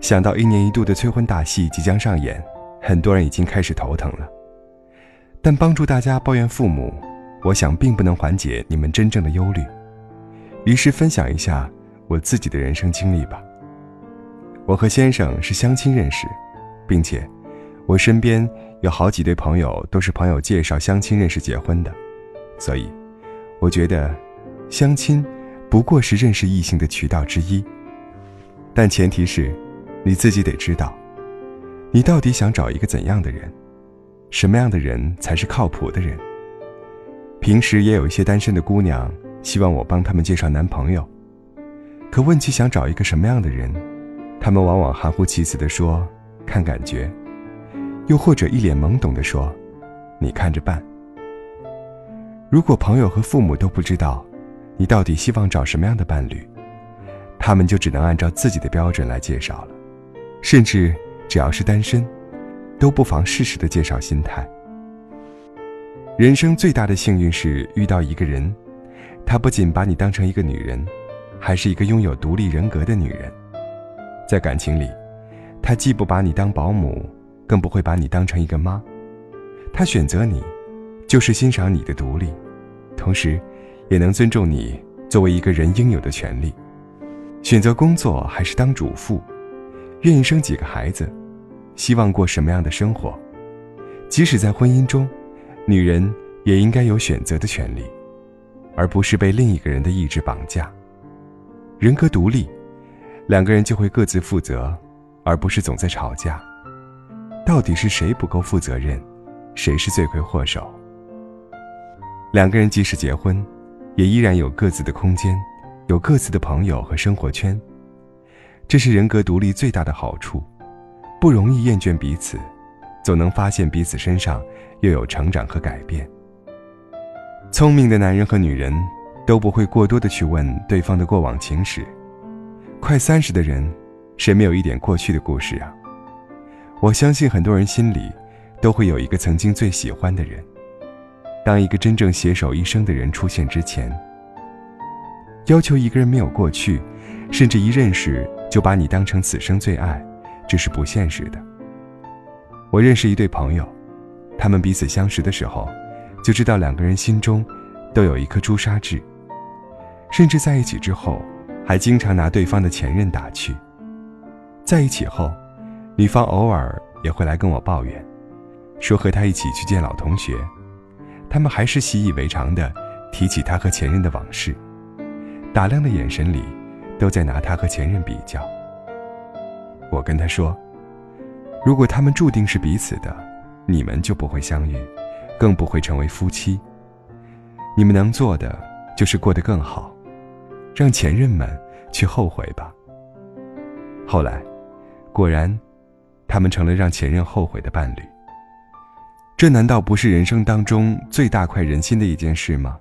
想到一年一度的催婚大戏即将上演，很多人已经开始头疼了。但帮助大家抱怨父母，我想并不能缓解你们真正的忧虑。于是分享一下我自己的人生经历吧。我和先生是相亲认识，并且我身边有好几对朋友都是朋友介绍相亲认识结婚的，所以我觉得相亲不过是认识异性的渠道之一。但前提是，你自己得知道，你到底想找一个怎样的人，什么样的人才是靠谱的人。平时也有一些单身的姑娘希望我帮他们介绍男朋友，可问起想找一个什么样的人，他们往往含糊其辞地说看感觉，又或者一脸懵懂地说，你看着办。如果朋友和父母都不知道，你到底希望找什么样的伴侣？他们就只能按照自己的标准来介绍了，甚至只要是单身，都不妨试试的介绍心态。人生最大的幸运是遇到一个人，他不仅把你当成一个女人，还是一个拥有独立人格的女人。在感情里，他既不把你当保姆，更不会把你当成一个妈。他选择你，就是欣赏你的独立，同时，也能尊重你作为一个人应有的权利。选择工作还是当主妇，愿意生几个孩子，希望过什么样的生活？即使在婚姻中，女人也应该有选择的权利，而不是被另一个人的意志绑架。人格独立，两个人就会各自负责，而不是总在吵架。到底是谁不够负责任，谁是罪魁祸首？两个人即使结婚，也依然有各自的空间。有各自的朋友和生活圈，这是人格独立最大的好处，不容易厌倦彼此，总能发现彼此身上又有成长和改变。聪明的男人和女人都不会过多的去问对方的过往情史，快三十的人，谁没有一点过去的故事啊？我相信很多人心里都会有一个曾经最喜欢的人，当一个真正携手一生的人出现之前。要求一个人没有过去，甚至一认识就把你当成此生最爱，这是不现实的。我认识一对朋友，他们彼此相识的时候，就知道两个人心中都有一颗朱砂痣，甚至在一起之后，还经常拿对方的前任打趣。在一起后，女方偶尔也会来跟我抱怨，说和他一起去见老同学，他们还是习以为常的提起他和前任的往事。打量的眼神里，都在拿他和前任比较。我跟他说：“如果他们注定是彼此的，你们就不会相遇，更不会成为夫妻。你们能做的就是过得更好，让前任们去后悔吧。”后来，果然，他们成了让前任后悔的伴侣。这难道不是人生当中最大快人心的一件事吗？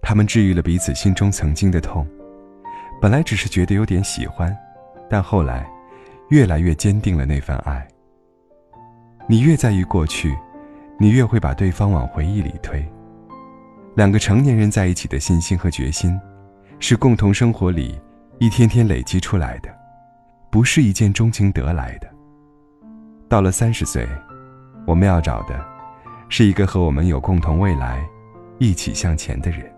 他们治愈了彼此心中曾经的痛，本来只是觉得有点喜欢，但后来，越来越坚定了那份爱。你越在意过去，你越会把对方往回忆里推。两个成年人在一起的信心和决心，是共同生活里一天天累积出来的，不是一见钟情得来的。到了三十岁，我们要找的，是一个和我们有共同未来，一起向前的人。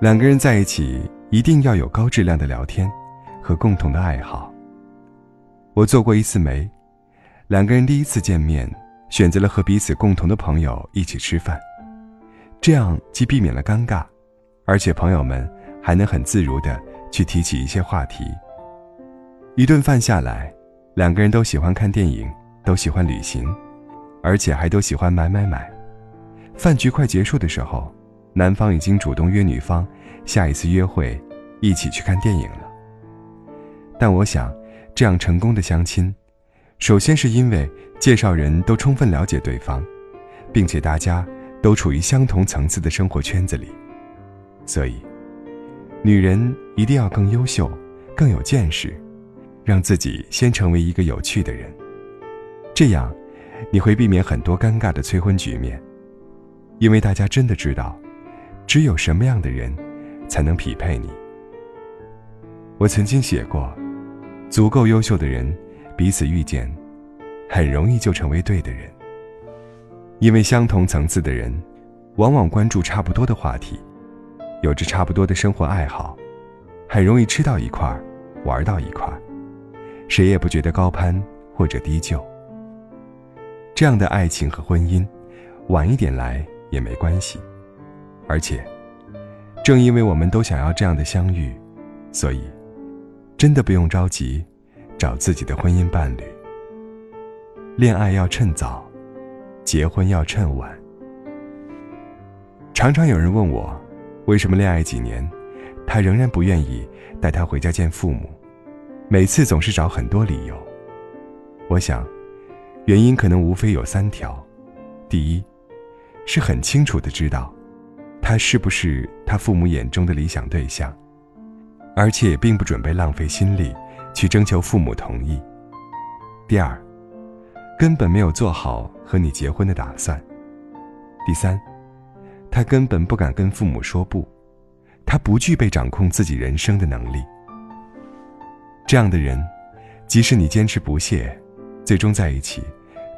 两个人在一起一定要有高质量的聊天，和共同的爱好。我做过一次媒，两个人第一次见面，选择了和彼此共同的朋友一起吃饭，这样既避免了尴尬，而且朋友们还能很自如的去提起一些话题。一顿饭下来，两个人都喜欢看电影，都喜欢旅行，而且还都喜欢买买买。饭局快结束的时候。男方已经主动约女方，下一次约会，一起去看电影了。但我想，这样成功的相亲，首先是因为介绍人都充分了解对方，并且大家都处于相同层次的生活圈子里，所以，女人一定要更优秀、更有见识，让自己先成为一个有趣的人，这样，你会避免很多尴尬的催婚局面，因为大家真的知道，只有什么样的人，才能匹配你。我曾经写过，足够优秀的人。彼此遇见，很容易就成为对的人。因为相同层次的人，往往关注差不多的话题，有着差不多的生活爱好，很容易吃到一块儿，玩到一块儿，谁也不觉得高攀或者低就。这样的爱情和婚姻，晚一点来也没关系。而且，正因为我们都想要这样的相遇，所以，真的不用着急。找自己的婚姻伴侣，恋爱要趁早，结婚要趁晚。常常有人问我，为什么恋爱几年，他仍然不愿意带她回家见父母，每次总是找很多理由。我想，原因可能无非有三条：第一，是很清楚的知道，他是不是他父母眼中的理想对象，而且也并不准备浪费心力。去征求父母同意。第二，根本没有做好和你结婚的打算。第三，他根本不敢跟父母说不，他不具备掌控自己人生的能力。这样的人，即使你坚持不懈，最终在一起，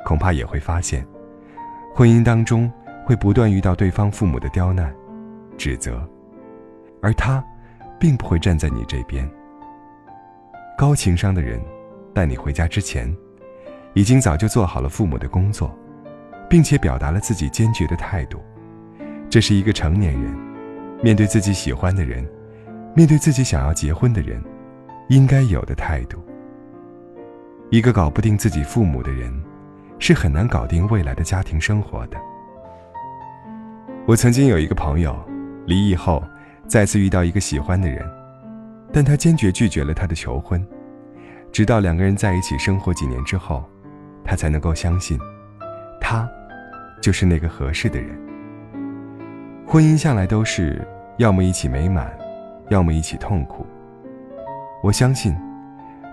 恐怕也会发现，婚姻当中会不断遇到对方父母的刁难、指责，而他，并不会站在你这边。高情商的人，带你回家之前，已经早就做好了父母的工作，并且表达了自己坚决的态度。这是一个成年人，面对自己喜欢的人，面对自己想要结婚的人，应该有的态度。一个搞不定自己父母的人，是很难搞定未来的家庭生活的。我曾经有一个朋友，离异后，再次遇到一个喜欢的人。但他坚决拒绝了他的求婚，直到两个人在一起生活几年之后，他才能够相信，他就是那个合适的人。婚姻向来都是要么一起美满，要么一起痛苦。我相信，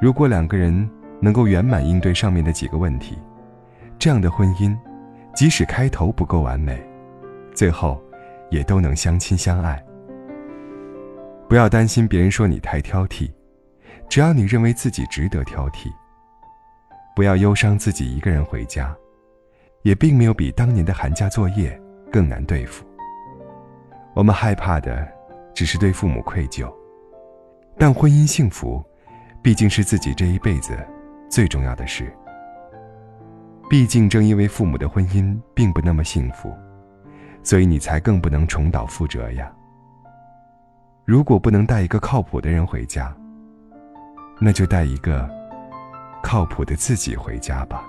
如果两个人能够圆满应对上面的几个问题，这样的婚姻，即使开头不够完美，最后也都能相亲相爱。不要担心别人说你太挑剔，只要你认为自己值得挑剔。不要忧伤自己一个人回家，也并没有比当年的寒假作业更难对付。我们害怕的只是对父母愧疚，但婚姻幸福，毕竟是自己这一辈子最重要的事。毕竟正因为父母的婚姻并不那么幸福，所以你才更不能重蹈覆辙呀。如果不能带一个靠谱的人回家，那就带一个靠谱的自己回家吧。